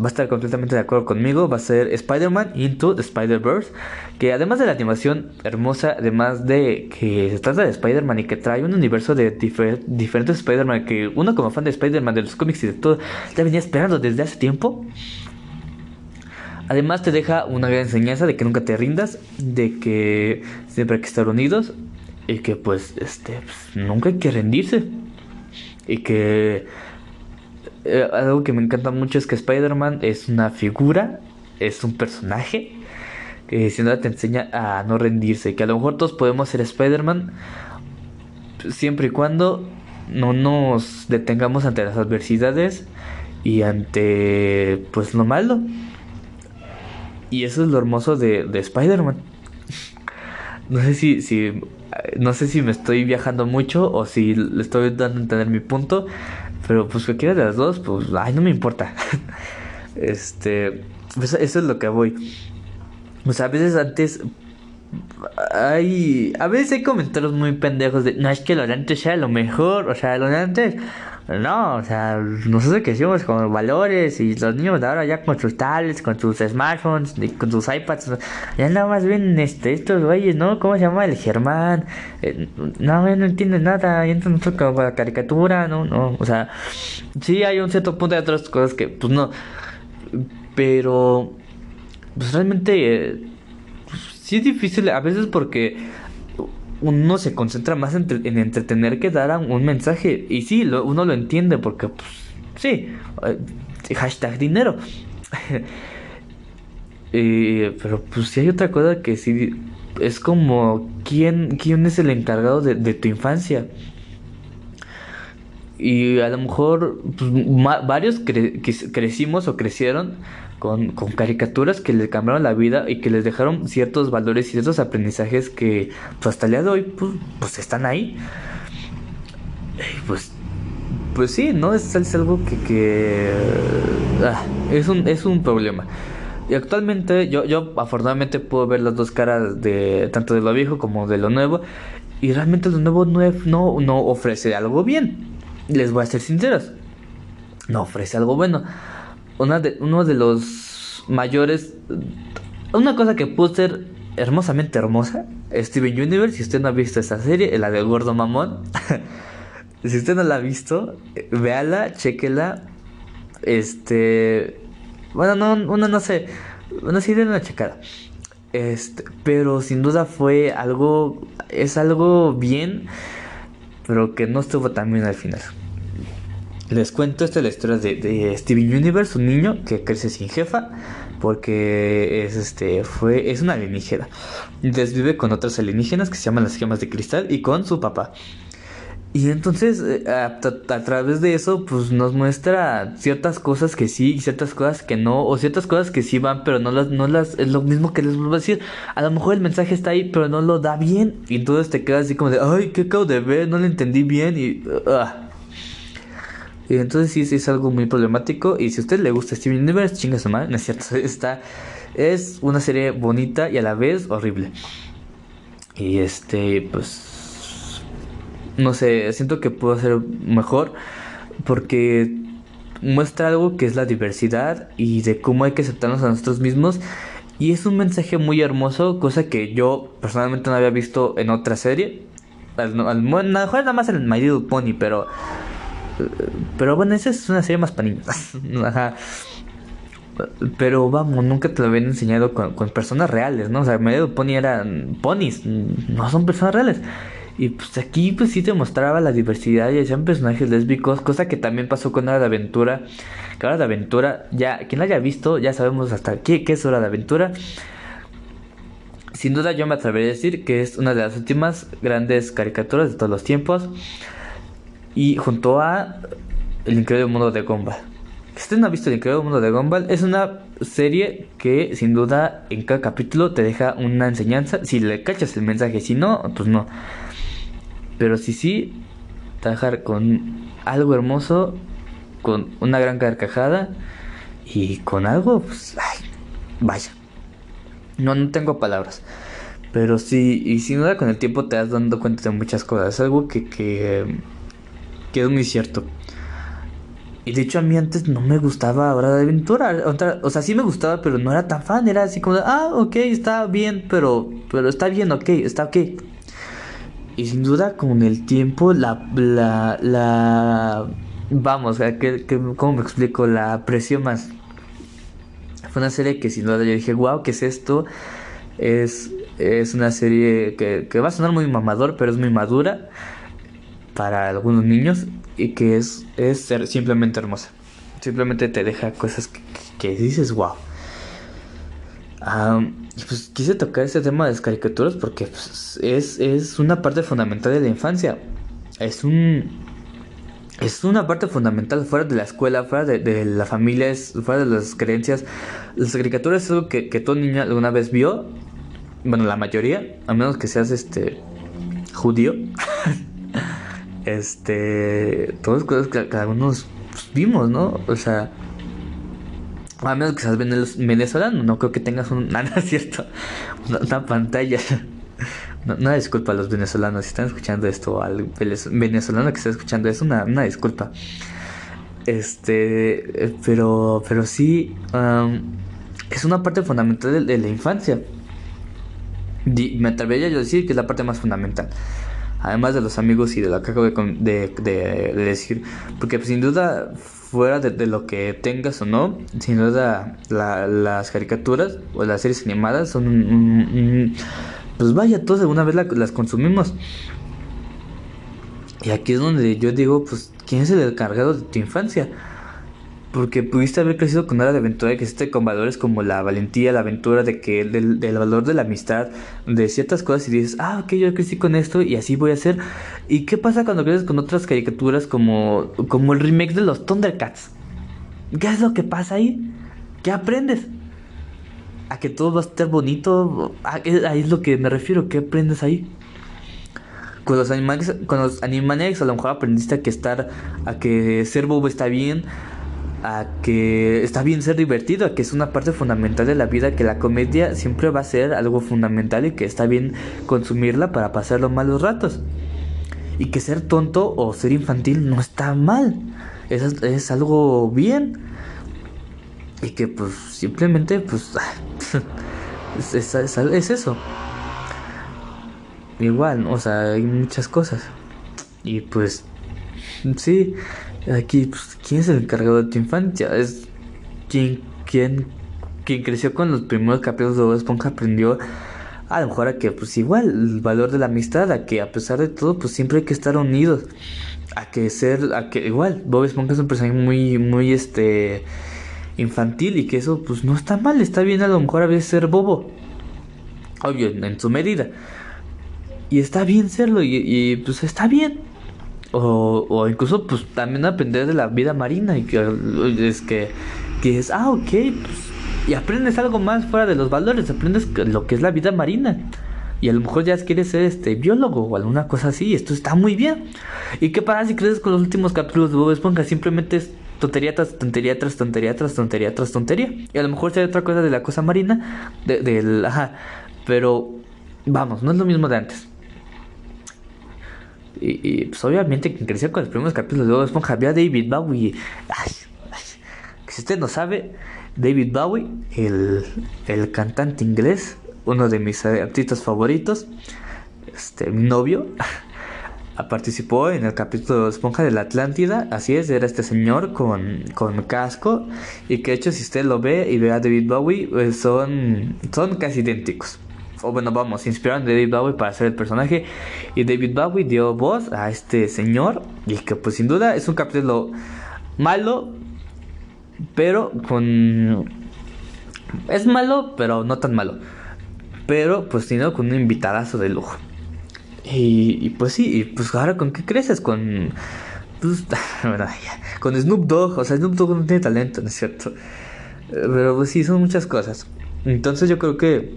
va a estar completamente de acuerdo conmigo, va a ser Spider-Man Into the Spider-Verse, que además de la animación hermosa, además de que se trata de Spider-Man y que trae un universo de diferentes Spider-Man, que uno como fan de Spider-Man, de los cómics y de todo, ya venía esperando desde hace tiempo. Además te deja una gran enseñanza de que nunca te rindas, de que siempre hay que estar unidos y que pues este pues, nunca hay que rendirse y que eh, algo que me encanta mucho es que Spider-Man es una figura es un personaje que sin duda te enseña a no rendirse. Que a lo mejor todos podemos ser Spider-Man siempre y cuando no nos detengamos ante las adversidades y ante pues lo malo. Y eso es lo hermoso de, de Spider-Man. No sé si, si no sé si me estoy viajando mucho o si le estoy dando a entender mi punto, pero pues cualquiera de las dos, pues ay, no me importa. este, pues, eso es lo que voy. O sea, a veces antes hay a veces hay comentarios muy pendejos de no es que lo de antes sea lo mejor, o sea, lo antes no, o sea, nosotros crecimos con valores y los niños de ahora ya con sus tablets, con sus smartphones, con sus iPads, ya nada más ven este, estos güeyes, ¿no? ¿Cómo se llama? El Germán. Eh, no, no entienden nada, y entonces nosotros con la caricatura, no, no, o sea, sí hay un cierto punto de otras cosas que, pues no, pero, pues realmente, eh, pues, sí es difícil a veces porque uno se concentra más en, entretener que dar un mensaje. Y sí, uno lo entiende porque, pues, sí, eh, hashtag dinero. pero pues sí hay otra cosa que sí es como quién, quién es el encargado de, tu infancia. Y a lo mejor pues, varios crecimos o crecieron con, con, caricaturas que les cambiaron la vida y que les dejaron ciertos valores y ciertos aprendizajes que pues, hasta el día de hoy pues, pues están ahí. pues, pues sí, ¿no? Es, es algo que, que ah, es, un, es un problema. Y actualmente yo, yo afortunadamente puedo ver las dos caras de tanto de lo viejo como de lo nuevo. Y realmente lo nuevo no, no, no ofrece algo bien. Les voy a ser sinceros. No ofrece algo bueno una de, uno de los mayores. Una cosa que pudo ser hermosamente hermosa. Steven Universe, si usted no ha visto esta serie, la de Gordo Mamón. si usted no la ha visto, véala, chequela. Este. Bueno, no, uno no sé. Bueno, sí, den una checada. Este, pero sin duda fue algo. Es algo bien. Pero que no estuvo tan bien al final. Les cuento esta es la historia de, Steven Universe, un niño que crece sin jefa porque es este fue es una alienígena. Entonces vive con otras alienígenas que se llaman las gemas de cristal y con su papá. Y entonces eh, a, través de eso pues nos muestra ciertas cosas que sí y ciertas cosas que no o ciertas cosas que sí van pero no las no las es lo mismo que les vuelvo a decir. A lo mejor el mensaje está ahí pero no lo da bien y entonces te quedas así como de ay qué acabo de ver no lo entendí bien y uh, entonces sí, es algo muy problemático. Y si a usted le gusta Steven Universe, chinga su madre, no es cierto. Está, es una serie bonita y a la vez horrible. Y este, pues. No sé, siento que puedo hacer mejor. Porque muestra algo que es la diversidad y de cómo hay que aceptarnos a nosotros mismos. Y es un mensaje muy hermoso, cosa que yo personalmente no había visto en otra serie. A lo mejor nada más en My Pony, pero pero bueno, esa es una serie más para. Pero vamos, nunca te lo habían enseñado con, personas reales, ¿no? O sea, medio pony eran ponis, no son personas reales. Y pues aquí pues sí te mostraba la diversidad y hacían personajes lésbicos, cosa que también pasó con Hora de Aventura. Que Hora de Aventura, ya, quien la haya visto, ya sabemos hasta qué, qué es Hora de Aventura. Sin duda yo me atrevería a decir que es una de las últimas grandes caricaturas de todos los tiempos. Y junto a El Increíble Mundo de Gumball. Si usted no ha visto El Increíble Mundo de Gumball, es una serie que sin duda en cada capítulo te deja una enseñanza. Si le cachas el mensaje, si no, pues no. Pero si sí, te dejar con algo hermoso, con una gran carcajada y con algo, pues, ay, vaya. No, no tengo palabras. Pero sí, y sin duda con el tiempo te vas dando cuenta de muchas cosas. Algo que, que que es muy cierto. Y de hecho a mí antes no me gustaba Hora de Aventura. O sea, sí me gustaba, pero no era tan fan. Era así como, ah, ok, está bien, pero, pero está bien, ok, está ok. Y sin duda con el tiempo la... la, la vamos, que, ¿cómo me explico? La aprecio más. Fue una serie que sin duda yo dije, wow, ¿qué es esto? Es, es una serie que, que va a sonar muy mamador, pero es muy madura para algunos niños y que es, es simplemente hermosa. Simplemente te deja cosas que, dices, wow. y pues quise tocar este tema de las caricaturas porque pues, es, es una parte fundamental de la infancia. Es un es una parte fundamental fuera de la escuela, fuera de, la familia, fuera de las creencias. Las caricaturas es algo que, todo niño alguna vez vio. Bueno, la mayoría, a menos que seas este judío. este, todas cosas que, algunos vimos, ¿no? O sea, a menos que seas venezolano, no creo que tengas un, nada cierto, una pantalla. Una disculpa a los venezolanos si están escuchando esto, al venezolano que está escuchando es una, una disculpa. Este, pero, pero sí, es una parte fundamental de, la infancia. me atrevería yo a decir que es la parte más fundamental. Además de los amigos y de lo que acabo de, de, decir. Porque pues, sin duda, fuera de, lo que tengas o no, sin duda las caricaturas o las series animadas son un pues vaya, todos alguna vez las consumimos. Y aquí es donde yo digo, pues, ¿quién es el encargado de tu infancia? Porque pudiste haber crecido con hora de aventura que existe con valores como la valentía, la aventura, de que del, valor de la amistad, de ciertas cosas y dices, ah, ok, yo crecí con esto y así voy a hacer. ¿Y qué pasa cuando creces con otras caricaturas como, como el remake de los Thundercats? ¿Qué es lo que pasa ahí? ¿Qué aprendes? a que todo va a estar bonito. ahí es lo que me refiero. ¿Qué aprendes ahí? Con los animales, con los Animaniacs a lo mejor aprendiste a que estar, a que ser bobo está bien, a que está bien ser divertido, a que es una parte fundamental de la vida, que la comedia siempre va a ser algo fundamental y que está bien consumirla para pasar los malos ratos. Y que ser tonto o ser infantil no está mal, es, es algo bien. Y que pues simplemente pues es, es, eso. Igual, o sea, hay muchas cosas. Y pues sí, aquí pues, ¿quién es el encargado de tu infancia? Es quien, quien, quien creció con los primeros capítulos de Bob Esponja aprendió a lo mejor a que pues igual el valor de la amistad, a que a pesar de todo pues siempre hay que estar unidos, a que ser, a que igual Bob Esponja es un personaje muy, muy este infantil y que eso pues no está mal, está bien a lo mejor a veces ser bobo, obvio, en, su medida. Y está bien serlo y, pues está bien. O, o, incluso pues también aprender de la vida marina y que es que, que ah, ok, pues, y aprendes algo más fuera de los valores, aprendes lo que es la vida marina. Y a lo mejor ya quieres ser este biólogo o alguna cosa así, esto está muy bien. ¿Y qué pasa si crees con los últimos capítulos de Bob Esponja? Simplemente es tontería tras tontería tras tontería tras tontería tras tontería. Y a lo mejor sea otra cosa de la cosa marina, de, del, ajá, pero vamos, no es lo mismo de antes. Y, pues obviamente quien creció con los primeros capítulos de Bob Esponja había David Bowie. si usted no sabe, David Bowie, el, el cantante inglés, uno de mis artistas favoritos, este, novio, participó en el capítulo Esponja de la Atlántida. Así es, era este señor con, con casco. Y que de hecho, si usted lo ve y ve a David Bowie, pues son, son casi idénticos. O bueno, vamos, inspiraron a David Bowie para hacer el personaje. Y David Bowie dio voz a este señor. Y que pues sin duda es un capítulo malo. Pero con... Es malo, pero no tan malo. Pero pues sino con un invitadazo de lujo. Y, pues sí, y pues ahora con qué creces, con... Pues, con Snoop Dogg, o sea, Snoop Dogg no tiene talento, ¿no es cierto? Pero pues sí, son muchas cosas. Entonces yo creo que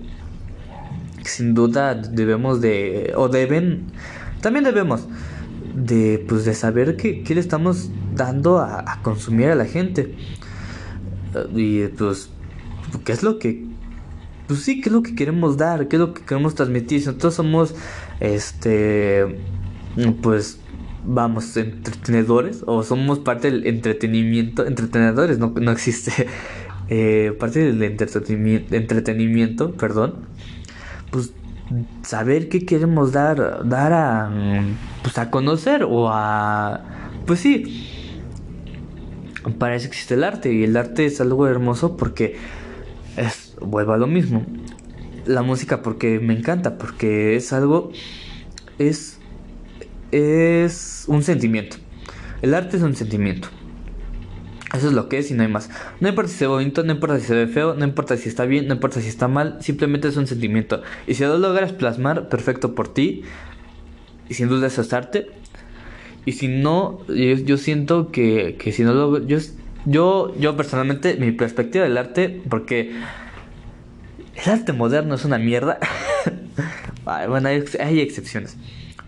sin duda debemos de, o deben, también debemos de, pues de saber qué, qué le estamos dando a, consumir a la gente. Y pues, qué es lo que pues sí, ¿qué es lo que queremos dar? ¿Qué es lo que queremos transmitir? Si nosotros somos, este, pues, vamos, entretenedores o somos parte del entretenimiento, entretenedores, no, no existe, eh, parte del entretenimiento, entretenimiento, perdón, pues saber qué queremos dar, dar a, pues a conocer o a, pues sí, para eso existe el arte y el arte es algo hermoso porque es vuelvo a lo mismo. La música porque me encanta, porque es algo, es, es un sentimiento. El arte es un sentimiento. Eso es lo que es y no hay más. No importa si se ve bonito, no importa si se ve feo, no importa si está bien, no importa si está mal, simplemente es un sentimiento. Y si lo logras plasmar, perfecto por ti. Y sin duda eso es arte. Y si no, yo, siento que, que, si no lo... Yo, yo, yo personalmente, mi perspectiva del arte, porque el arte moderno es una mierda. bueno, hay, hay, excepciones.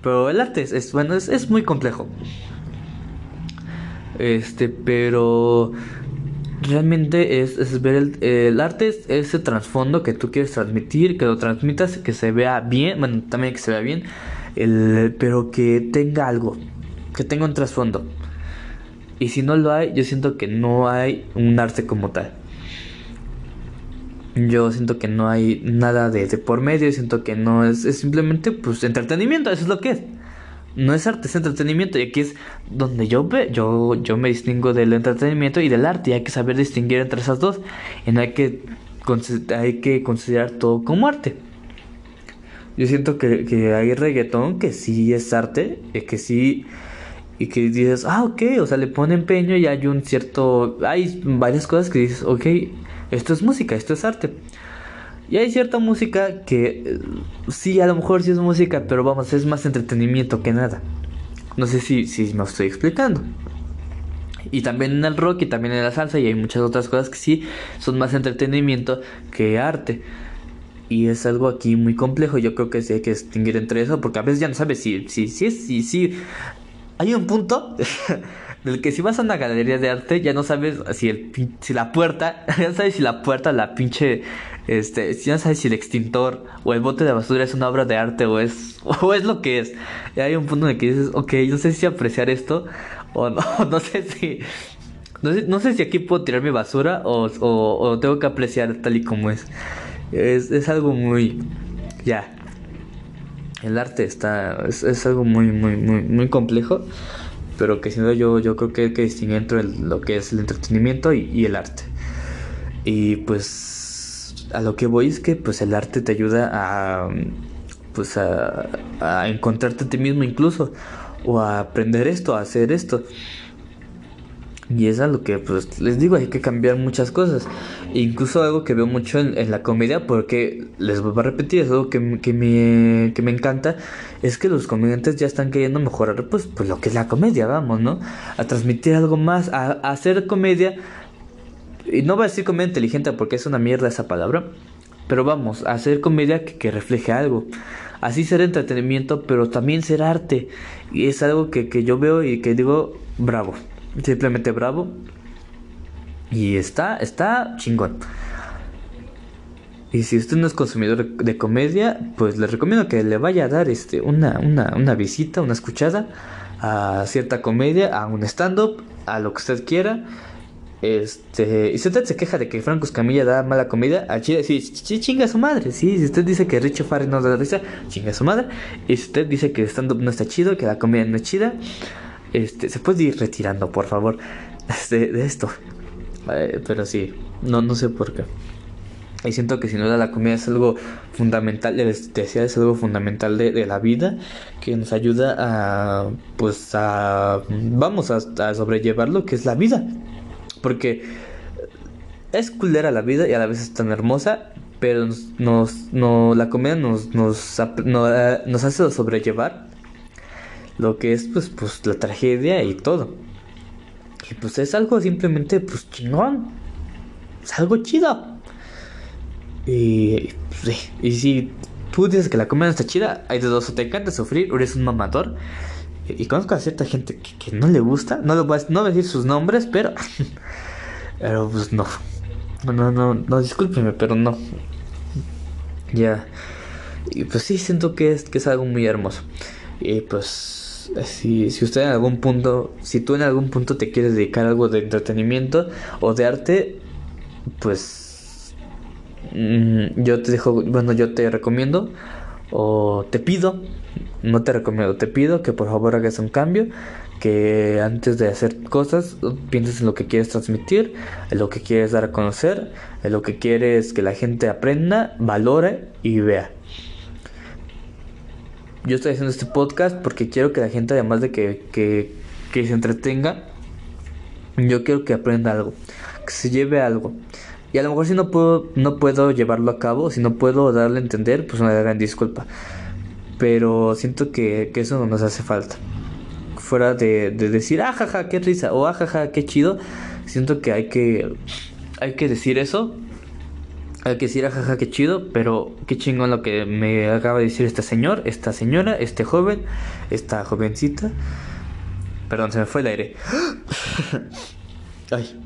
Pero el arte es, bueno, es, es muy complejo. Este, pero realmente es, ver el, arte, es ese trasfondo que tú quieres transmitir, que lo transmitas, que se vea bien, bueno, también que se vea bien, el, pero que tenga algo, que tenga un trasfondo. Y si no lo hay, yo siento que no hay un arte como tal. Yo siento que no hay nada de, de por medio, siento que no es, es simplemente pues entretenimiento, eso es lo que es no es arte, es entretenimiento. Y aquí es donde yo ve, yo, yo me distingo del entretenimiento y del arte. Y hay que saber distinguir entre esas dos. Y no hay que, hay que considerar todo como arte. Yo siento que, que hay reggaetón que sí es arte, y que sí. Y que dices, ah, ok, o sea, le pone empeño y hay un cierto. Hay varias cosas que dices, ok, esto es música, esto es arte. Y hay cierta música que eh, sí, a lo mejor sí es música, pero vamos, es más entretenimiento que nada. No sé si, si me estoy explicando. Y también en el rock y también en la salsa y hay muchas otras cosas que sí son más entretenimiento que arte. Y es algo aquí muy complejo. Yo creo que sí hay que distinguir entre eso porque a veces ya no sabes si, si, si, si, si. Hay un punto del que si vas a una galería de arte ya no sabes si, el, si la puerta, ya sabes si la puerta, la pinche este, ya sabes si el extintor o el bote de basura es una obra de arte o es, o es lo que es. Y hay un punto en el que dices, ok, no sé si apreciar esto o no, no sé si... No sé, si aquí puedo tirar mi basura o, o, tengo que apreciar tal y como es. Es, es algo muy... Ya. El arte está... Es, es, algo muy, muy, muy, muy complejo. Pero que sin duda yo, yo creo que hay que distinguir entre lo que es el entretenimiento y, y el arte. Y pues a lo que voy es que pues el arte te ayuda a pues a, a encontrarte a ti mismo incluso o a aprender esto, a hacer esto. Y es algo que pues les digo, hay que cambiar muchas cosas. Incluso algo que veo mucho en, la comedia, porque les voy a repetir, es algo que, me, que me encanta, es que los comediantes ya están queriendo mejorar pues, pues lo que es la comedia, vamos, ¿no? A transmitir algo más, a hacer comedia y no voy a decir comedia inteligente porque es una mierda esa palabra. Pero vamos, a hacer comedia que, refleje algo. Así ser entretenimiento, pero también ser arte. Y es algo que, que yo veo y que digo, bravo. Simplemente bravo. Y está, está chingón. Y si usted no es consumidor de comedia, pues le recomiendo que le vaya a dar este, una, una, una visita, una escuchada a cierta comedia, a un stand-up, a lo que usted quiera. Este, y si usted se queja de que Franco Escamilla da mala comida, a Chile sí, chinga su madre. Sí, si usted dice que Richo Farri no da risa, chinga su madre. Y si usted dice que stand-up no está chido, que la comida no es chida, este, se puede ir retirando, por favor, de, de esto. Eh, pero sí, no, no sé por qué. Y siento que sin duda la comida es algo fundamental, les decía, es algo fundamental de, de, la vida que nos ayuda a, pues, a, vamos a, a sobrellevar lo que es la vida. Porque es culera la vida y a la vez es tan hermosa, pero nos, no, la comida nos, nos, nos hace sobrellevar lo que es pues, pues la tragedia y todo. Y pues es algo simplemente pues chingón. Es algo chido. Y, pues, y si tú dices que la comida no está chida, hay de dos, o te encanta sufrir o eres un mamador. Y, conozco a cierta gente que, no le gusta, no, lo voy a, no decir sus nombres, pero Pero pues no. No, no, no, discúlpeme, pero no. Ya. Y pues sí, siento que es, que es algo muy hermoso. Y pues, si, si usted en algún punto, si tú en algún punto te quieres dedicar a algo de entretenimiento o de arte, pues mm, yo te dejo, bueno, yo te recomiendo o te pido, no te recomiendo, te pido que por favor hagas un cambio que antes de hacer cosas pienses en lo que quieres transmitir, en lo que quieres dar a conocer, en lo que quieres que la gente aprenda, valore y vea. Yo estoy haciendo este podcast porque quiero que la gente, además de que, que, se entretenga, Yo quiero que aprenda algo, que se lleve algo. Y a lo mejor si no puedo, no puedo llevarlo a cabo, si no puedo darle a entender, pues una gran disculpa. Pero siento que, eso no nos hace falta. Fuera de, de decir, ajaja, ah, qué risa, o ajaja, ah, qué chido. Siento que hay que, hay que decir eso. Hay que decir, ajaja, ah, qué chido, pero qué chingón lo que me acaba de decir este señor, esta señora, este joven, esta jovencita. Perdón, se me fue el aire. Ay.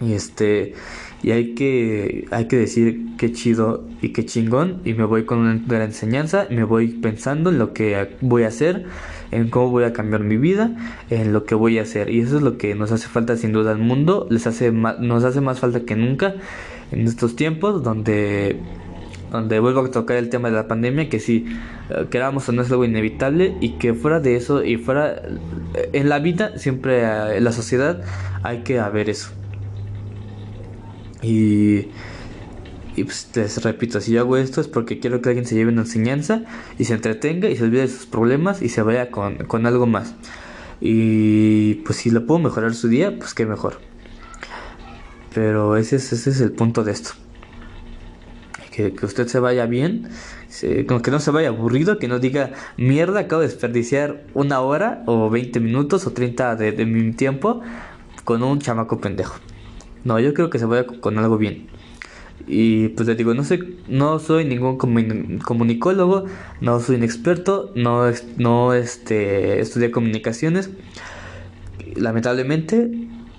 Y este. Y hay que, hay que decir qué chido y qué chingón. Y me voy con una gran enseñanza. Me voy pensando en lo que voy a hacer. En cómo voy a cambiar mi vida. En lo que voy a hacer. Y eso es lo que nos hace falta sin duda al mundo. Les hace nos hace más falta que nunca. En estos tiempos donde donde vuelvo a tocar el tema de la pandemia, que si eh, queramos o no es algo inevitable y que fuera de eso y fuera en la vida, siempre eh, en la sociedad hay que haber eso. Y, pues les repito, si yo hago esto es porque quiero que alguien se lleve una enseñanza y se entretenga y se olvide de sus problemas y se vaya con, con algo más. Y pues si lo puedo mejorar su día, pues qué mejor. Pero ese es, ese es el punto de esto. Que, que usted se vaya bien, que no se vaya aburrido, que no diga, mierda, acabo de desperdiciar una hora o 20 minutos o 30 de, de mi tiempo con un chamaco pendejo. No, yo creo que se vaya con algo bien. Y pues le digo, no sé, no soy ningún comunicólogo, no soy un experto, no, no este, estudié comunicaciones, lamentablemente,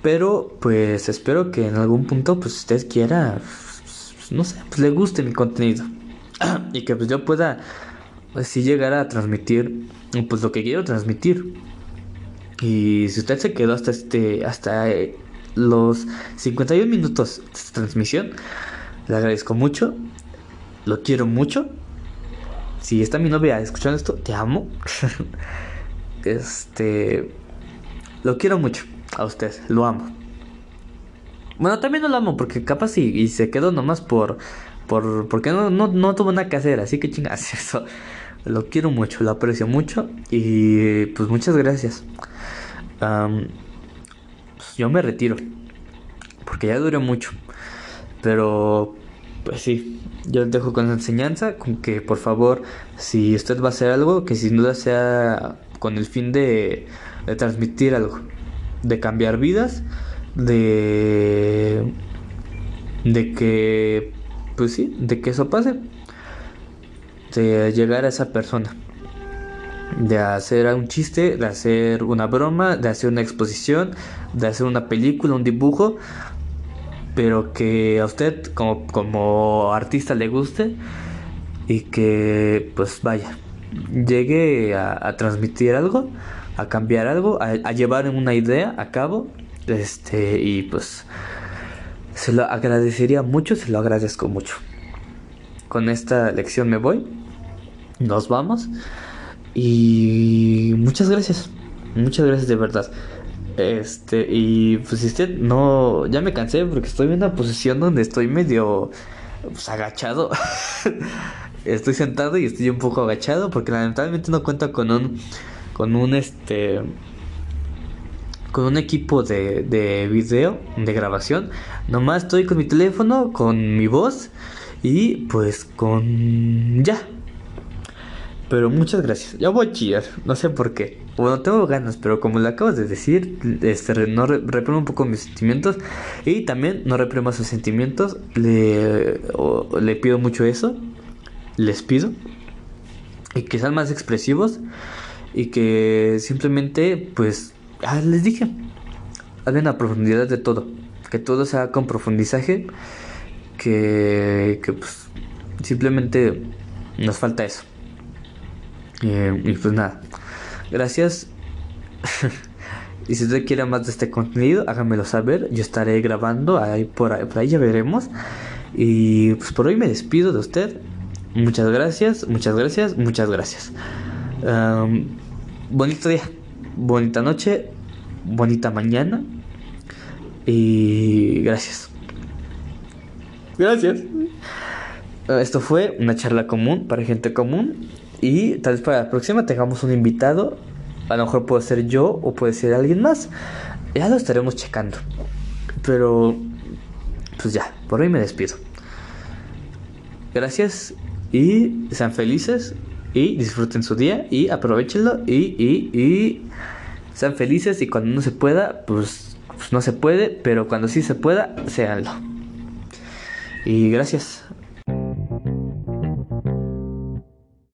pero pues espero que en algún punto pues usted quiera, pues, no sé, pues le guste mi contenido y que pues yo pueda así llegar a transmitir pues lo que quiero transmitir. Y si usted se quedó hasta este, hasta los 51 minutos de transmisión. Le agradezco mucho. Lo quiero mucho. Si está mi novia escuchando esto, te amo. este. Lo quiero mucho a usted, lo amo. Bueno, también no lo amo porque capaz y, y se quedó nomás por. por porque no, no, tuvo nada que hacer, así que chingas eso. Lo quiero mucho, lo aprecio mucho y pues muchas gracias yo me retiro. Porque ya duró mucho. Pero, pues sí, yo les dejo con la enseñanza, con que por favor, si usted va a hacer algo, que sin duda sea con el fin de, de transmitir algo, de cambiar vidas, de, de que, pues sí, de que eso pase, de llegar a esa persona de hacer un chiste, de hacer una broma, de hacer una exposición, de hacer una película, un dibujo, pero que a usted como, como artista le guste y que pues vaya, llegue a, transmitir algo, a cambiar algo, a, a, llevar una idea a cabo, este, y pues se lo agradecería mucho, se lo agradezco mucho. Con esta lección me voy, nos vamos. Y muchas gracias. Muchas gracias de verdad. Este, y pues si usted no, ya me cansé porque estoy en una posición donde estoy medio pues, agachado. estoy sentado y estoy un poco agachado porque lamentablemente no cuento con un, con un este, con un equipo de, de video, de grabación. Nomás estoy con mi teléfono, con mi voz y pues con ya, pero muchas gracias. Ya voy a chillar, no sé por qué. Bueno, tengo ganas, pero como le acabas de decir, este, no reprimo un poco mis sentimientos. Y también no reprimo sus sentimientos. Le, le pido mucho eso. Les pido. Y que sean más expresivos. Y que simplemente, pues, ah, les dije. Hablen a profundidad de todo. Que todo sea con profundizaje. Que, que pues, simplemente nos falta eso. Eh, y pues nada, gracias. y si usted quiere más de este contenido, háganmelo saber. Yo estaré grabando ahí por, ahí, por ahí ya veremos. Y pues por hoy me despido de usted. Muchas gracias, muchas gracias, muchas gracias. bonito día, bonita noche, bonita mañana. Y gracias. Gracias. Esto fue una charla común para gente común. Y tal vez para la próxima tengamos un invitado. A lo mejor puede ser yo o puede ser alguien más. ya lo estaremos checando. Pero, pues ya, por hoy me despido. Gracias y sean felices y disfruten su día y aprovechenlo y, y, y sean felices y cuando no se pueda, pues, pues no se puede, pero cuando sí se pueda, séanlo. Y gracias.